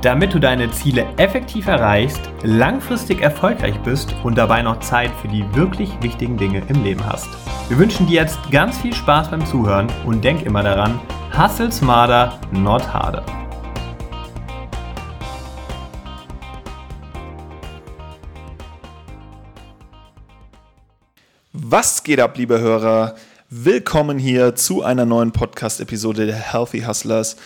Damit du deine Ziele effektiv erreichst, langfristig erfolgreich bist und dabei noch Zeit für die wirklich wichtigen Dinge im Leben hast. Wir wünschen dir jetzt ganz viel Spaß beim Zuhören und denk immer daran, hustle smarter, not harder. Was geht ab, liebe Hörer? Willkommen hier zu einer neuen Podcast-Episode der Healthy Hustlers.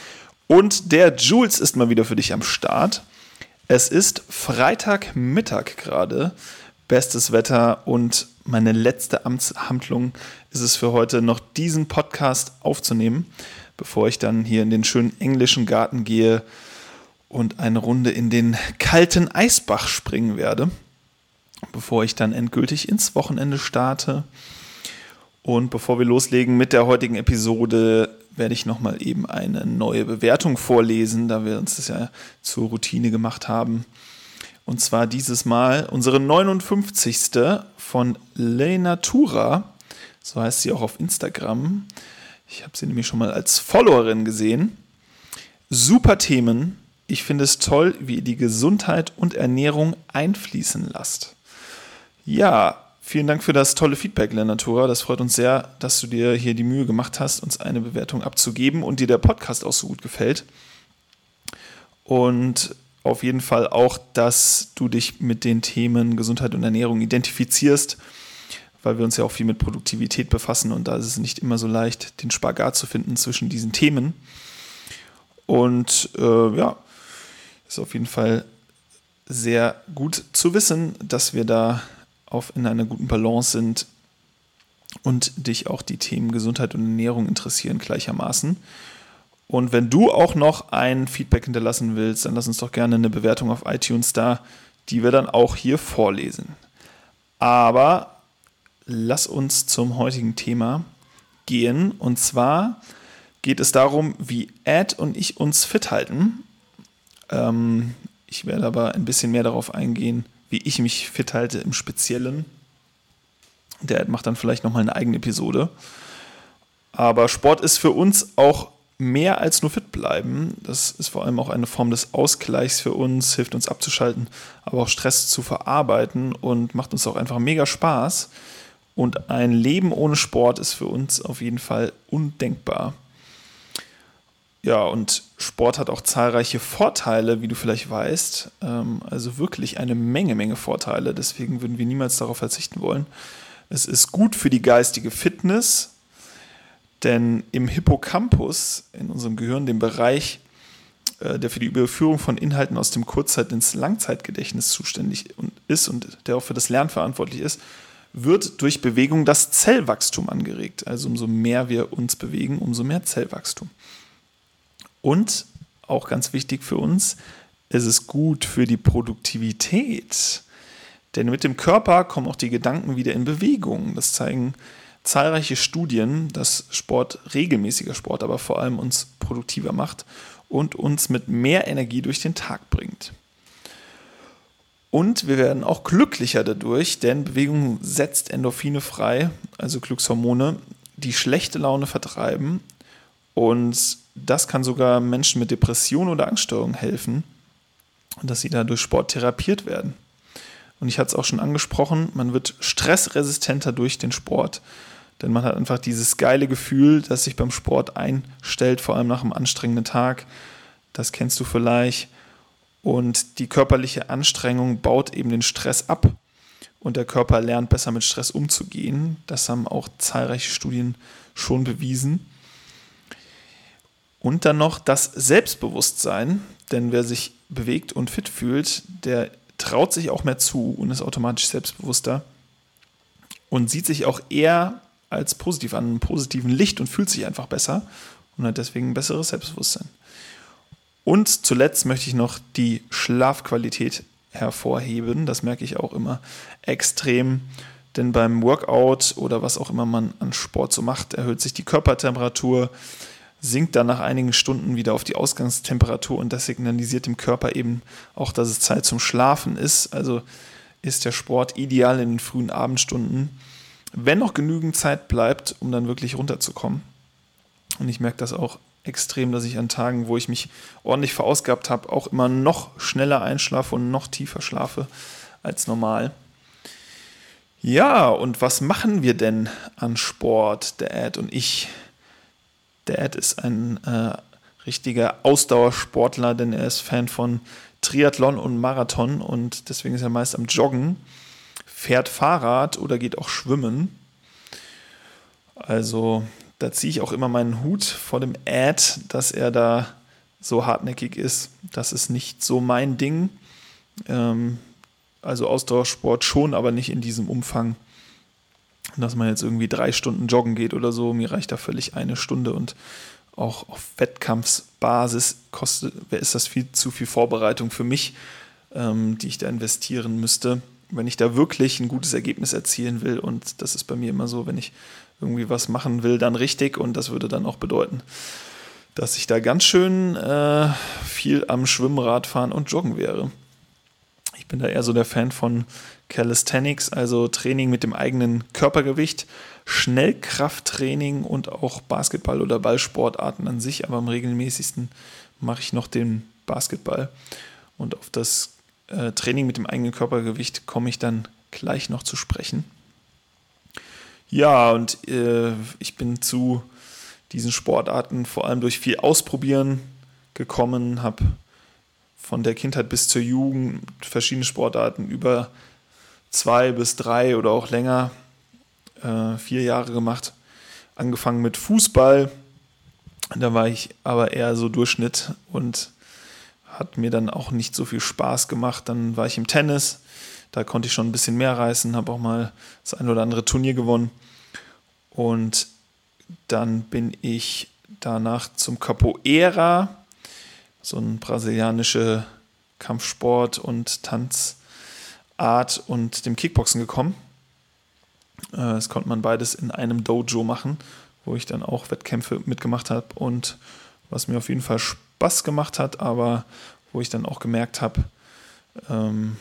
Und der Jules ist mal wieder für dich am Start. Es ist Freitagmittag gerade, bestes Wetter und meine letzte Amtshandlung ist es für heute noch diesen Podcast aufzunehmen, bevor ich dann hier in den schönen englischen Garten gehe und eine Runde in den kalten Eisbach springen werde bevor ich dann endgültig ins Wochenende starte. Und bevor wir loslegen mit der heutigen Episode, werde ich nochmal eben eine neue Bewertung vorlesen, da wir uns das ja zur Routine gemacht haben. Und zwar dieses Mal unsere 59. von Lenatura. So heißt sie auch auf Instagram. Ich habe sie nämlich schon mal als Followerin gesehen. Super Themen. Ich finde es toll, wie ihr die Gesundheit und Ernährung einfließen lasst. Ja, vielen Dank für das tolle Feedback, Lenatura. Das freut uns sehr, dass du dir hier die Mühe gemacht hast, uns eine Bewertung abzugeben und dir der Podcast auch so gut gefällt. Und auf jeden Fall auch, dass du dich mit den Themen Gesundheit und Ernährung identifizierst, weil wir uns ja auch viel mit Produktivität befassen und da ist es nicht immer so leicht, den Spagat zu finden zwischen diesen Themen. Und äh, ja, ist auf jeden Fall sehr gut zu wissen, dass wir da auf, in einer guten Balance sind und dich auch die Themen Gesundheit und Ernährung interessieren gleichermaßen. Und wenn du auch noch ein Feedback hinterlassen willst, dann lass uns doch gerne eine Bewertung auf iTunes da, die wir dann auch hier vorlesen. Aber lass uns zum heutigen Thema gehen. Und zwar geht es darum, wie Ed und ich uns fit halten. Ähm, ich werde aber ein bisschen mehr darauf eingehen, wie ich mich fit halte im Speziellen. Der macht dann vielleicht nochmal eine eigene Episode. Aber Sport ist für uns auch mehr als nur fit bleiben. Das ist vor allem auch eine Form des Ausgleichs für uns, hilft uns abzuschalten, aber auch Stress zu verarbeiten und macht uns auch einfach mega Spaß. Und ein Leben ohne Sport ist für uns auf jeden Fall undenkbar. Ja, und Sport hat auch zahlreiche Vorteile, wie du vielleicht weißt. Ähm, also wirklich eine Menge, Menge Vorteile. Deswegen würden wir niemals darauf verzichten wollen. Es ist gut für die geistige Fitness, denn im Hippocampus, in unserem Gehirn, dem Bereich, äh, der für die Überführung von Inhalten aus dem Kurzzeit- ins Langzeitgedächtnis zuständig ist und der auch für das Lernen verantwortlich ist, wird durch Bewegung das Zellwachstum angeregt. Also umso mehr wir uns bewegen, umso mehr Zellwachstum. Und auch ganz wichtig für uns, ist es gut für die Produktivität. Denn mit dem Körper kommen auch die Gedanken wieder in Bewegung. Das zeigen zahlreiche Studien, dass Sport, regelmäßiger Sport, aber vor allem uns produktiver macht und uns mit mehr Energie durch den Tag bringt. Und wir werden auch glücklicher dadurch, denn Bewegung setzt Endorphine frei, also Glückshormone, die schlechte Laune vertreiben und das kann sogar Menschen mit Depression oder Angststörungen helfen, dass sie dadurch Sport therapiert werden. Und ich hatte es auch schon angesprochen, man wird stressresistenter durch den Sport. Denn man hat einfach dieses geile Gefühl, das sich beim Sport einstellt, vor allem nach einem anstrengenden Tag. Das kennst du vielleicht. Und die körperliche Anstrengung baut eben den Stress ab. Und der Körper lernt besser mit Stress umzugehen. Das haben auch zahlreiche Studien schon bewiesen. Und dann noch das Selbstbewusstsein, denn wer sich bewegt und fit fühlt, der traut sich auch mehr zu und ist automatisch selbstbewusster und sieht sich auch eher als positiv an, einem positiven Licht und fühlt sich einfach besser und hat deswegen ein besseres Selbstbewusstsein. Und zuletzt möchte ich noch die Schlafqualität hervorheben. Das merke ich auch immer extrem, denn beim Workout oder was auch immer man an Sport so macht, erhöht sich die Körpertemperatur, sinkt dann nach einigen Stunden wieder auf die Ausgangstemperatur und das signalisiert dem Körper eben auch, dass es Zeit zum Schlafen ist. Also ist der Sport ideal in den frühen Abendstunden, wenn noch genügend Zeit bleibt, um dann wirklich runterzukommen. Und ich merke das auch extrem, dass ich an Tagen, wo ich mich ordentlich verausgabt habe, auch immer noch schneller einschlafe und noch tiefer schlafe als normal. Ja, und was machen wir denn an Sport, der Ed und ich? Der Ed ist ein äh, richtiger Ausdauersportler, denn er ist Fan von Triathlon und Marathon und deswegen ist er meist am Joggen, fährt Fahrrad oder geht auch schwimmen. Also da ziehe ich auch immer meinen Hut vor dem Ad, dass er da so hartnäckig ist. Das ist nicht so mein Ding. Ähm, also Ausdauersport schon, aber nicht in diesem Umfang, dass man jetzt irgendwie drei Stunden joggen geht oder so. Mir reicht da völlig eine Stunde und auch auf Wettkampfbasis kostet, ist das viel zu viel Vorbereitung für mich, ähm, die ich da investieren müsste, wenn ich da wirklich ein gutes Ergebnis erzielen will. Und das ist bei mir immer so, wenn ich irgendwie was machen will, dann richtig. Und das würde dann auch bedeuten, dass ich da ganz schön äh, viel am Schwimmen, fahren und Joggen wäre. Ich bin da eher so der Fan von Calisthenics, also Training mit dem eigenen Körpergewicht, Schnellkrafttraining und auch Basketball- oder Ballsportarten an sich, aber am regelmäßigsten mache ich noch den Basketball. Und auf das äh, Training mit dem eigenen Körpergewicht komme ich dann gleich noch zu sprechen. Ja, und äh, ich bin zu diesen Sportarten vor allem durch viel Ausprobieren gekommen, habe von der Kindheit bis zur Jugend verschiedene Sportarten über zwei bis drei oder auch länger, äh, vier Jahre gemacht. Angefangen mit Fußball, da war ich aber eher so Durchschnitt und hat mir dann auch nicht so viel Spaß gemacht. Dann war ich im Tennis, da konnte ich schon ein bisschen mehr reißen, habe auch mal das ein oder andere Turnier gewonnen. Und dann bin ich danach zum Capoeira so ein brasilianische Kampfsport und Tanzart und dem Kickboxen gekommen. Äh, das konnte man beides in einem Dojo machen, wo ich dann auch Wettkämpfe mitgemacht habe und was mir auf jeden Fall Spaß gemacht hat, aber wo ich dann auch gemerkt habe, ähm,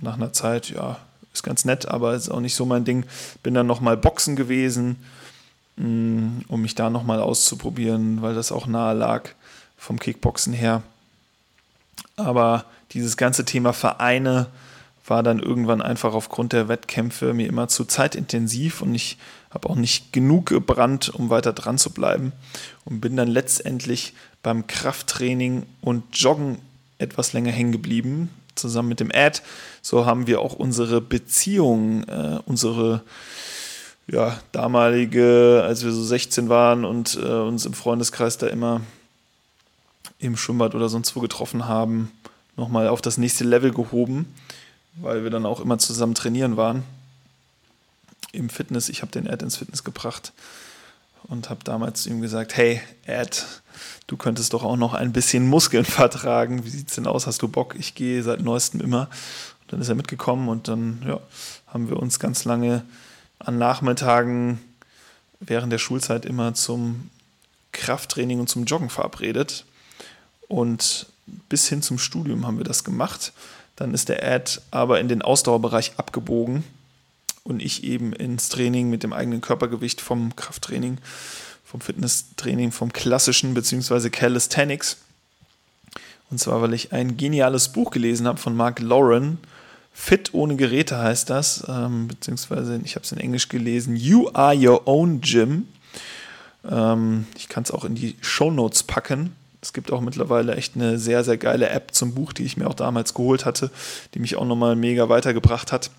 nach einer Zeit, ja, ist ganz nett, aber ist auch nicht so mein Ding. Bin dann nochmal Boxen gewesen, mh, mm, um mich da nochmal auszuprobieren, weil das auch nahe lag vom Kickboxen her. Aber dieses ganze Thema Vereine war dann irgendwann einfach aufgrund der Wettkämpfe mir immer zu zeitintensiv und ich habe auch nicht genug gebrannt, um weiter dran zu bleiben und bin dann letztendlich beim Krafttraining und Joggen etwas länger hängen geblieben, zusammen mit dem Ad. So haben wir auch unsere Beziehung, äh, unsere ja, damalige, als wir so 16 waren und äh, uns im Freundeskreis da immer im Schwimmbad oder sonst wo getroffen haben, nochmal auf das nächste Level gehoben, weil wir dann auch immer zusammen trainieren waren. Im Fitness, ich habe den Ed ins Fitness gebracht und habe damals ihm gesagt, hey Ed, du könntest doch auch noch ein bisschen Muskeln vertragen. Wie sieht es denn aus? Hast du Bock? Ich gehe seit neuestem immer. Und dann ist er mitgekommen und dann ja, haben wir uns ganz lange an Nachmittagen während der Schulzeit immer zum Krafttraining und zum Joggen verabredet. Und bis hin zum Studium haben wir das gemacht. Dann ist der Ad aber in den Ausdauerbereich abgebogen und ich eben ins Training mit dem eigenen Körpergewicht vom Krafttraining, vom Fitnesstraining, vom klassischen bzw. Calisthenics. Und zwar, weil ich ein geniales Buch gelesen habe von Mark Lauren. Fit ohne Geräte heißt das, ähm, beziehungsweise ich habe es in Englisch gelesen. You are your own gym. Ähm, ich kann es auch in die Show Notes packen. Es gibt auch mittlerweile echt eine sehr, sehr geile App zum Buch, die ich mir auch damals geholt hatte, die mich auch nochmal mega weitergebracht hat,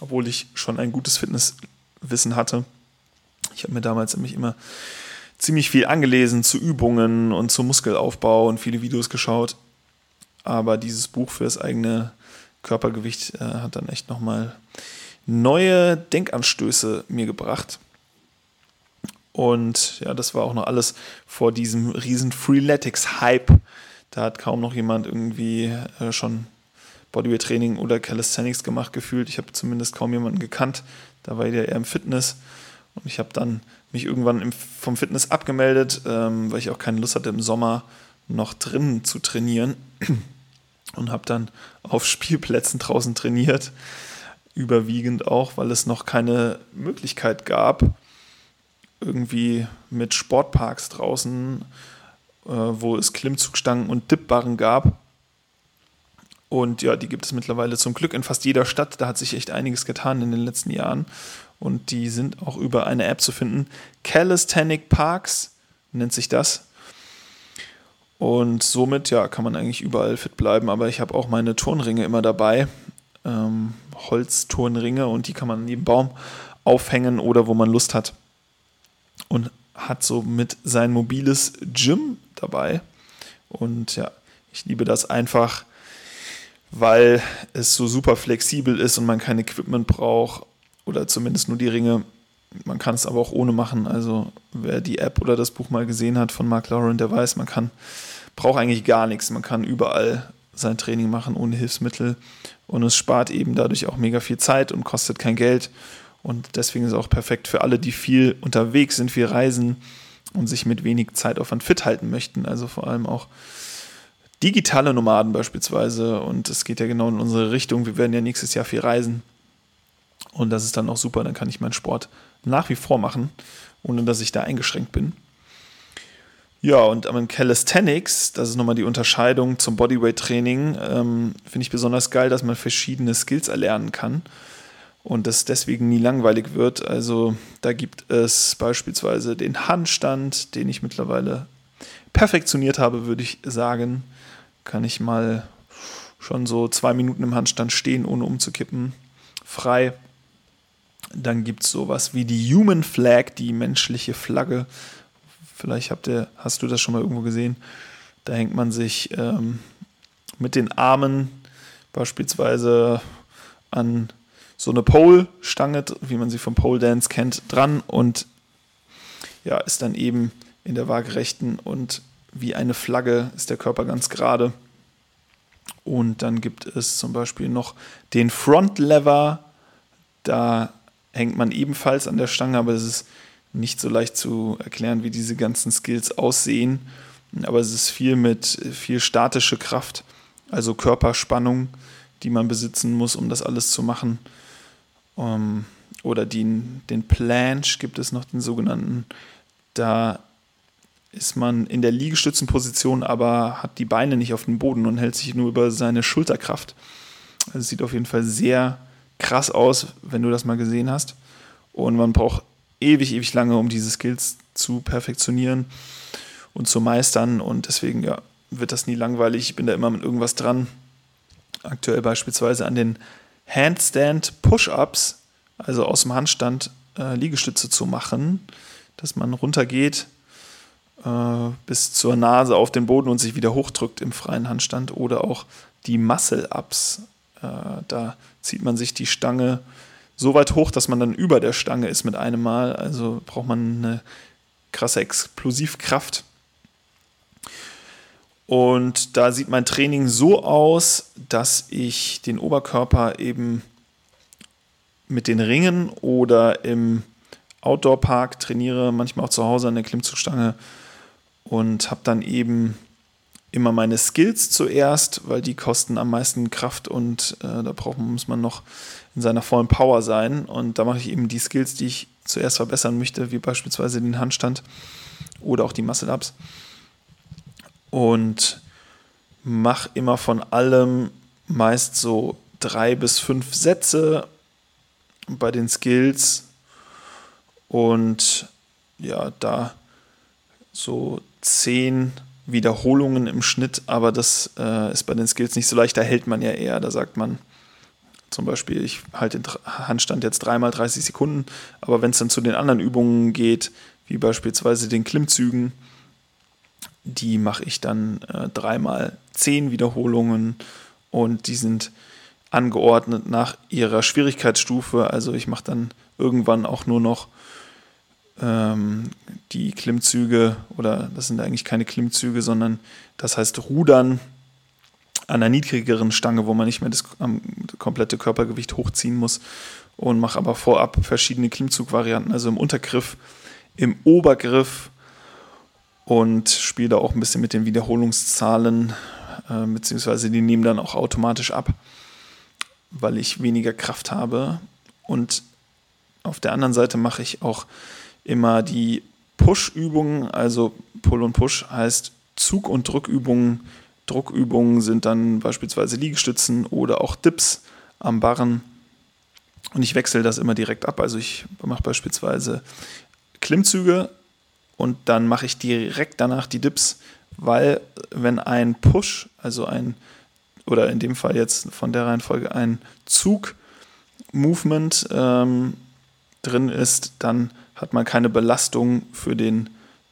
obwohl ich schon ein gutes Fitnesswissen hatte. Ich habe mir damals nämlich immer ziemlich viel angelesen zu Übungen und zum Muskelaufbau und viele Videos geschaut. Aber dieses Buch für das eigene Körpergewicht äh, hat dann echt nochmal neue Denkanstöße mir gebracht. Und ja, das war auch noch alles vor diesem riesen Freeletics-Hype. Da hat kaum noch jemand irgendwie äh, schon Bodyweight-Training oder Calisthenics gemacht gefühlt. Ich habe zumindest kaum jemanden gekannt. Da war der eher im Fitness. Und ich habe dann mich irgendwann im, vom Fitness abgemeldet, ähm, weil ich auch keine Lust hatte, im Sommer noch drinnen zu trainieren. Und habe dann auf Spielplätzen draußen trainiert. Überwiegend auch, weil es noch keine Möglichkeit gab, irgendwie mit Sportparks draußen, äh, wo es Klimmzugstangen und Dipbarren gab. Und ja, die gibt es mittlerweile zum Glück in fast jeder Stadt. Da hat sich echt einiges getan in den letzten Jahren. Und die sind auch über eine App zu finden. Calisthenic Parks nennt sich das. Und somit ja, kann man eigentlich überall fit bleiben. Aber ich habe auch meine Turnringe immer dabei. Ähm, Holzturnringe und die kann man an jedem Baum aufhängen oder wo man Lust hat und hat somit sein mobiles Gym dabei. Und ja, ich liebe das einfach, weil es so super flexibel ist und man kein Equipment braucht oder zumindest nur die Ringe. Man kann es aber auch ohne machen. Also wer die App oder das Buch mal gesehen hat von Mark Lauren, der weiß, man kann braucht eigentlich gar nichts. Man kann überall sein Training machen ohne Hilfsmittel und es spart eben dadurch auch mega viel Zeit und kostet kein Geld. Und deswegen ist es auch perfekt für alle, die viel unterwegs sind, viel reisen und sich mit wenig Zeitaufwand fit halten möchten. Also vor allem auch digitale Nomaden beispielsweise. Und es geht ja genau in unsere Richtung. Wir werden ja nächstes Jahr viel reisen. Und das ist dann auch super. Dann kann ich meinen Sport nach wie vor machen, ohne dass ich da eingeschränkt bin. Ja, und am Calisthenics, das ist nochmal die Unterscheidung zum Bodyweight-Training, ähm, finde ich besonders geil, dass man verschiedene Skills erlernen kann und das deswegen nie langweilig wird. Also da gibt es beispielsweise den Handstand, den ich mittlerweile perfektioniert habe, würde ich sagen. Kann ich mal schon so zwei Minuten im Handstand stehen, ohne umzukippen, frei. Dann gibt es sowas wie die Human Flag, die menschliche Flagge. Vielleicht habt ihr, hast du das schon mal irgendwo gesehen. Da hängt man sich ähm, mit den Armen beispielsweise an so eine Pole-Stange, wie man sie vom Pole Dance kennt, dran und ja, ist dann eben in der waagerechten und wie eine Flagge ist der Körper ganz gerade. Und dann gibt es zum Beispiel noch den Front Lever. Da hängt man ebenfalls an der Stange, aber es ist nicht so leicht zu erklären, wie diese ganzen Skills aussehen. Aber es ist viel mit viel statische Kraft, also Körperspannung, die man besitzen muss, um das alles zu machen. Um, oder den, den Planche gibt es noch, den sogenannten. Da ist man in der Liegestützenposition, aber hat die Beine nicht auf dem Boden und hält sich nur über seine Schulterkraft. Also es sieht auf jeden Fall sehr krass aus, wenn du das mal gesehen hast. Und man braucht ewig, ewig lange, um diese Skills zu perfektionieren und zu meistern. Und deswegen ja, wird das nie langweilig. Ich bin da immer mit irgendwas dran. Aktuell beispielsweise an den Handstand Push-Ups, also aus dem Handstand äh, Liegestütze zu machen, dass man runtergeht äh, bis zur Nase auf den Boden und sich wieder hochdrückt im freien Handstand oder auch die Muscle-Ups. Äh, da zieht man sich die Stange so weit hoch, dass man dann über der Stange ist mit einem Mal. Also braucht man eine krasse Explosivkraft. Und da sieht mein Training so aus, dass ich den Oberkörper eben mit den Ringen oder im Outdoor-Park trainiere, manchmal auch zu Hause an der Klimmzugstange und habe dann eben immer meine Skills zuerst, weil die kosten am meisten Kraft und äh, da braucht, muss man noch in seiner vollen Power sein. Und da mache ich eben die Skills, die ich zuerst verbessern möchte, wie beispielsweise den Handstand oder auch die Muscle-Ups und mache immer von allem meist so drei bis fünf Sätze bei den Skills und ja, da so zehn Wiederholungen im Schnitt, aber das äh, ist bei den Skills nicht so leicht, da hält man ja eher, da sagt man zum Beispiel, ich halte den Handstand jetzt dreimal 30 Sekunden, aber wenn es dann zu den anderen Übungen geht, wie beispielsweise den Klimmzügen, die mache ich dann äh, dreimal zehn Wiederholungen und die sind angeordnet nach ihrer Schwierigkeitsstufe. Also ich mache dann irgendwann auch nur noch ähm, die Klimmzüge oder das sind eigentlich keine Klimmzüge, sondern das heißt Rudern an einer niedrigeren Stange, wo man nicht mehr das komplette Körpergewicht hochziehen muss. und mache aber vorab verschiedene Klimmzugvarianten, also im Untergriff, im Obergriff und spiele da auch ein bisschen mit den Wiederholungszahlen, äh, beziehungsweise die nehmen dann auch automatisch ab, weil ich weniger Kraft habe. Und auf der anderen Seite mache ich auch immer die Push-Übungen, also Pull und Push heißt Zug- und Drückübungen. Druckübungen sind dann beispielsweise Liegestützen oder auch Dips am Barren. Und ich wechsle das immer direkt ab. Also ich mache beispielsweise Klimmzüge und dann mache ich direkt danach die Dips, weil wenn ein Push, also ein, oder in dem Fall jetzt von der Reihenfolge ein Zug-Movement ähm, drin ist, dann hat man keine Belastung für den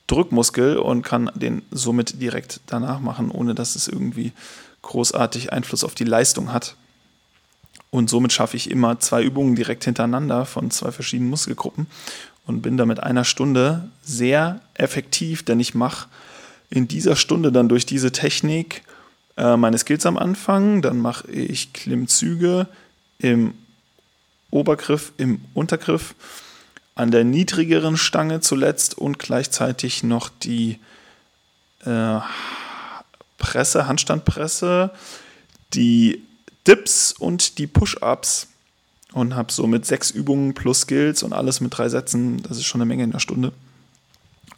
Drückmuskel und kann den somit direkt danach machen, ohne dass es irgendwie großartig Einfluss auf die Leistung hat. Und somit schaffe ich immer zwei Übungen direkt hintereinander von zwei verschiedenen Muskelgruppen und bin da mit einer Stunde sehr effektiv, denn ich mache in dieser Stunde dann durch diese Technik äh, meine Skills am Anfang, dann mache ich Klimmzüge im Obergriff, im Untergriff an der niedrigeren Stange zuletzt und gleichzeitig noch die äh, Presse, Handstandpresse, die Dips und die Push-Ups und habe somit sechs Übungen plus Skills und alles mit drei Sätzen. Das ist schon eine Menge in der Stunde.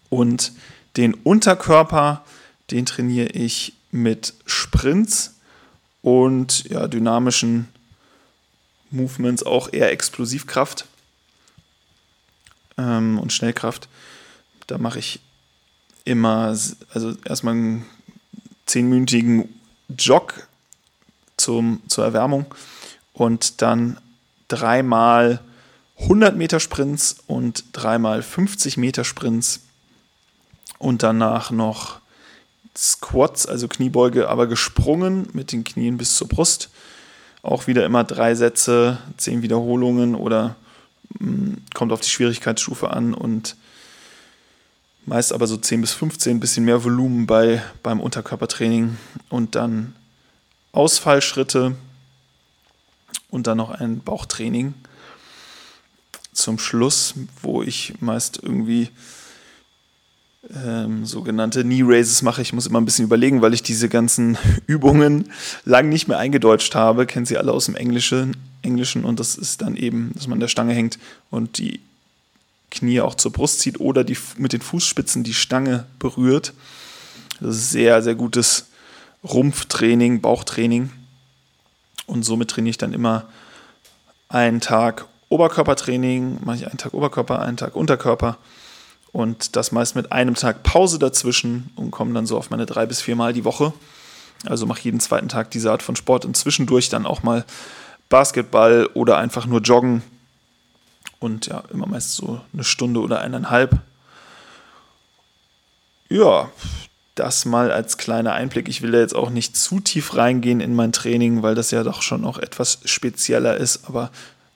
Und den Unterkörper, den trainiere ich mit Sprints und ja, dynamischen Movements, auch eher Explosivkraft ähm, und Schnellkraft. Da mache ich immer, also erstmal einen zehnminütigen Jog zum, zur Erwärmung und dann dreimal 100 Meter Sprints und dreimal 50 Meter Sprints und danach noch Squats, also Kniebeuge, aber gesprungen mit den Knien bis zur Brust. Auch wieder immer drei Sätze, zehn Wiederholungen oder kommt auf die Schwierigkeitsstufe an und meist aber so 10 bis 15, ein bisschen mehr Volumen bei, beim Unterkörpertraining und dann Ausfallschritte und dann noch ein Bauchtraining zum Schluss, wo ich meist irgendwie ähm, sogenannte Knee Raises mache. Ich muss immer ein bisschen überlegen, weil ich diese ganzen Übungen lang nicht mehr eingedeutscht habe. Kennen Sie alle aus dem Englischen, Englischen und das ist dann eben, dass man an der Stange hängt und die Knie auch zur Brust zieht oder die, mit den Fußspitzen die Stange berührt. Das ist sehr, sehr gutes Rumpftraining, Bauchtraining. Und somit trainiere ich dann immer einen Tag Oberkörpertraining, mache ich einen Tag Oberkörper, einen Tag Unterkörper und das meist mit einem Tag Pause dazwischen und komme dann so auf meine drei bis viermal die Woche. Also mache jeden zweiten Tag diese Art von Sport und zwischendurch dann auch mal Basketball oder einfach nur joggen. Und ja, immer meist so eine Stunde oder eineinhalb. Ja, das mal als kleiner Einblick. Ich will da jetzt auch nicht zu tief reingehen in mein Training, weil das ja doch schon noch etwas spezieller ist. Aber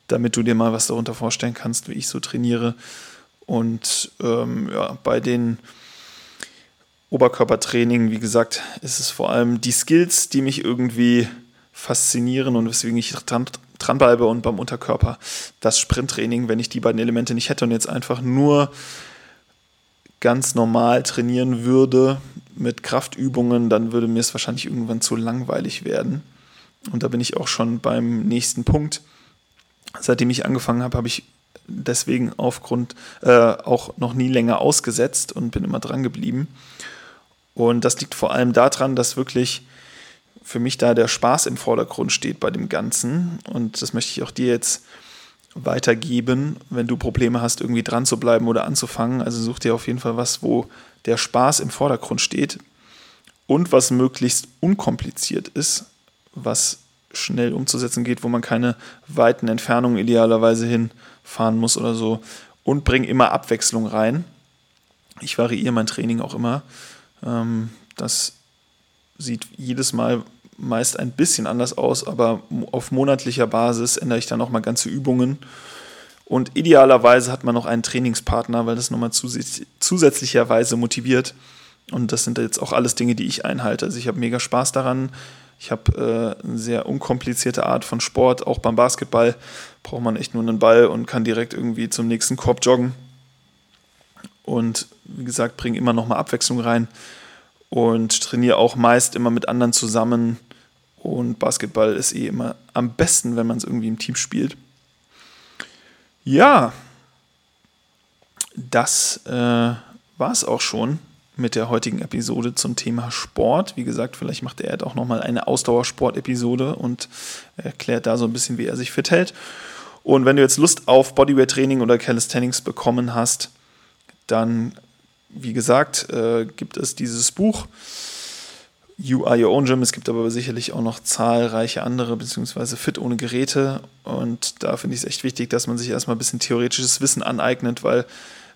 damit du dir mal was darunter vorstellen kannst, wie ich so trainiere, und ähm, ja, bei den Oberkörpertraining, wie gesagt, ist es vor allem die Skills, die mich irgendwie faszinieren und weswegen ich dran, dranbleibe und beim Unterkörper das Sprinttraining, wenn ich die beiden Elemente nicht hätte und jetzt einfach nur ganz normal trainieren würde mit Kraftübungen, dann würde mir es wahrscheinlich irgendwann zu langweilig werden. Und da bin ich auch schon beim nächsten Punkt. Seitdem ich angefangen habe, habe ich deswegen aufgrund äh, auch noch nie länger ausgesetzt und bin immer dran geblieben. Und das liegt vor allem daran, dass wirklich für mich da der Spaß im Vordergrund steht bei dem Ganzen. Und das möchte ich auch dir jetzt weitergeben, wenn du Probleme hast, irgendwie dran zu bleiben oder anzufangen. Also such dir auf jeden Fall was, wo der Spaß im Vordergrund steht und was möglichst unkompliziert ist, was schnell umzusetzen geht, wo man keine weiten Entfernungen idealerweise hinfahren muss oder so. Und bring immer Abwechslung rein. Ich variiere mein Training auch immer. Ähm, das sieht jedes Mal meist ein bisschen anders aus, aber auf monatlicher Basis ändere ich dann auch mal ganze Übungen. Und idealerweise hat man noch einen Trainingspartner, weil das nochmal zusätzlicherweise motiviert. Und das sind jetzt auch alles Dinge, die ich einhalte. Also ich habe mega Spaß daran, Ich habe äh, eine sehr unkomplizierte Art von Sport. Auch beim Basketball braucht man echt nur einen Ball und kann direkt irgendwie zum nächsten Korb joggen. Und wie gesagt, bringe immer noch mal Abwechslung rein und trainiere auch meist immer mit anderen zusammen. Und Basketball ist eh immer am besten, wenn man es irgendwie im Team spielt. Ja, das äh, war es auch schon mit der heutigen Episode zum Thema Sport. Wie gesagt, vielleicht macht er auch nochmal eine Ausdauersport-Episode und erklärt da so ein bisschen, wie er sich fit hält. Und wenn du jetzt Lust auf Bodyweight-Training oder Calisthenics bekommen hast, dann, wie gesagt, äh, gibt es dieses Buch You Are Your Own Gym. Es gibt aber sicherlich auch noch zahlreiche andere, beziehungsweise Fit ohne Geräte. Und da finde ich es echt wichtig, dass man sich erstmal ein bisschen theoretisches Wissen aneignet, weil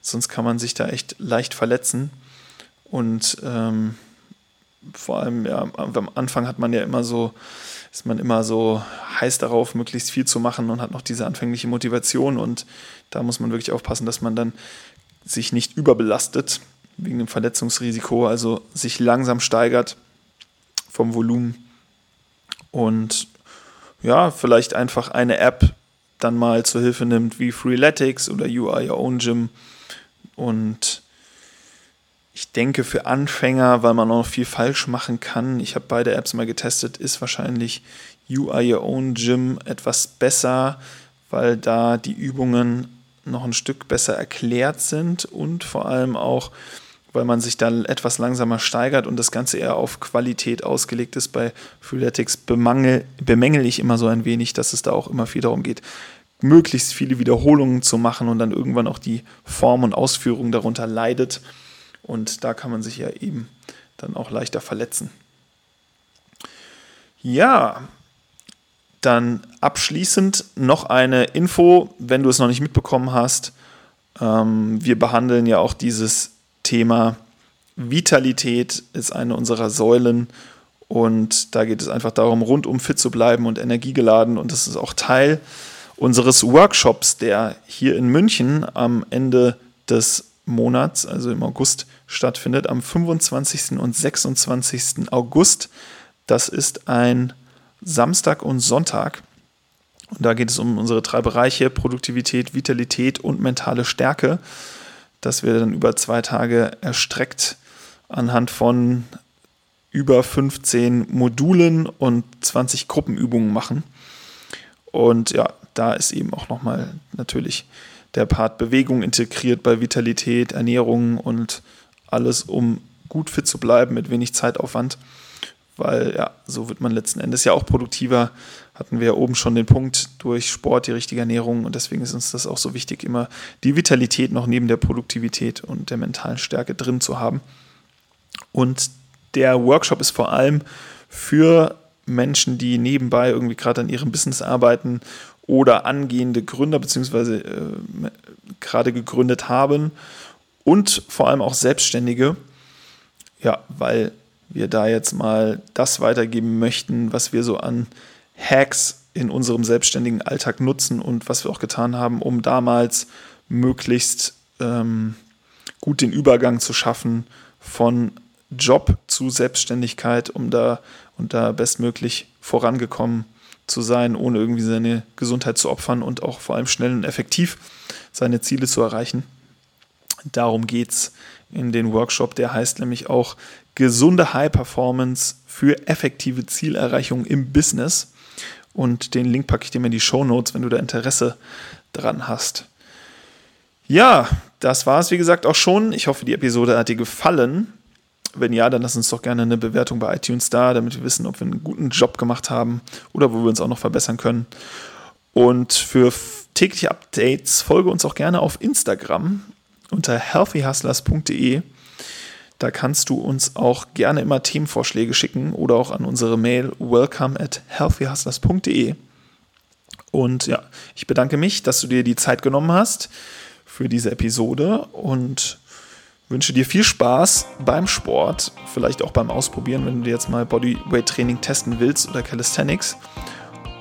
sonst kann man sich da echt leicht verletzen. Und ähm, vor allem, ja, am Anfang hat man ja immer so, ist man immer so heiß darauf, möglichst viel zu machen und hat noch diese anfängliche Motivation. Und da muss man wirklich aufpassen, dass man dann sich nicht überbelastet wegen dem Verletzungsrisiko, also sich langsam steigert vom Volumen. Und ja, vielleicht einfach eine App dann mal zur Hilfe nimmt, wie Freeletics oder Are Your Own Gym. Und ich denke, für Anfänger, weil man auch noch viel falsch machen kann, ich habe beide Apps mal getestet, ist wahrscheinlich You Are Your Own Gym etwas besser, weil da die Übungen noch ein Stück besser erklärt sind und vor allem auch, weil man sich dann etwas langsamer steigert und das Ganze eher auf Qualität ausgelegt ist. Bei Freeletics bemangel, bemängel ich immer so ein wenig, dass es da auch immer viel darum geht, möglichst viele Wiederholungen zu machen und dann irgendwann auch die Form und Ausführung darunter leidet. Und da kann man sich ja eben dann auch leichter verletzen. Ja, dann abschließend noch eine Info, wenn du es noch nicht mitbekommen hast. Ähm, wir behandeln ja auch dieses Thema Vitalität, ist eine unserer Säulen. Und da geht es einfach darum, rundum fit zu bleiben und energiegeladen. Und das ist auch Teil unseres Workshops, der hier in München am Ende des Monats, also im August, stattfindet, am 25. und 26. August. Das ist ein Samstag und Sonntag. Und da geht es um unsere drei Bereiche, Produktivität, Vitalität und mentale Stärke. Das wir dann über zwei Tage erstreckt anhand von über 15 Modulen und 20 Gruppenübungen machen. Und ja, da ist eben auch nochmal natürlich der Part Bewegung integriert bei Vitalität, Ernährung und alles, um gut fit zu bleiben mit wenig Zeitaufwand. Weil ja, so wird man letzten Endes ja auch produktiver. Hatten wir ja oben schon den Punkt durch Sport, die richtige Ernährung und deswegen ist uns das auch so wichtig, immer die Vitalität noch neben der Produktivität und der mentalen Stärke drin zu haben. Und der Workshop ist vor allem für Menschen, die nebenbei irgendwie gerade an ihrem Business arbeiten oder angehende Gründer beziehungsweise äh, gerade gegründet haben und vor allem auch Selbstständige. Ja, weil wir da jetzt mal das weitergeben möchten, was wir so an Hacks in unserem selbstständigen Alltag nutzen und was wir auch getan haben, um damals möglichst ähm, gut den Übergang zu schaffen von Job zu Selbstständigkeit, um da und da bestmöglich vorangekommen zu sein, ohne irgendwie seine Gesundheit zu opfern und auch vor allem schnell und effektiv seine Ziele zu erreichen. Darum geht es in den Workshop, der heißt nämlich auch gesunde High Performance für effektive Zielerreichung im Business. Und den Link packe ich dir in die Show Notes, wenn du da Interesse dran hast. Ja, das war es, wie gesagt, auch schon. Ich hoffe, die Episode hat dir gefallen. Wenn ja, dann lass uns doch gerne eine Bewertung bei iTunes da, damit wir wissen, ob wir einen guten Job gemacht haben oder wo wir uns auch noch verbessern können. Und für tägliche Updates folge uns auch gerne auf Instagram unter healthyhustlers.de. Da kannst du uns auch gerne immer Themenvorschläge schicken oder auch an unsere Mail welcome at healthyhustlers.de. Und ja, ich bedanke mich, dass du dir die Zeit genommen hast für diese Episode und wünsche dir viel Spaß beim Sport, vielleicht auch beim Ausprobieren, wenn du jetzt mal Bodyweight Training testen willst oder Calisthenics.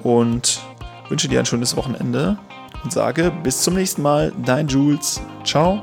Und wünsche dir ein schönes Wochenende und sage bis zum nächsten Mal, dein Jules. Ciao.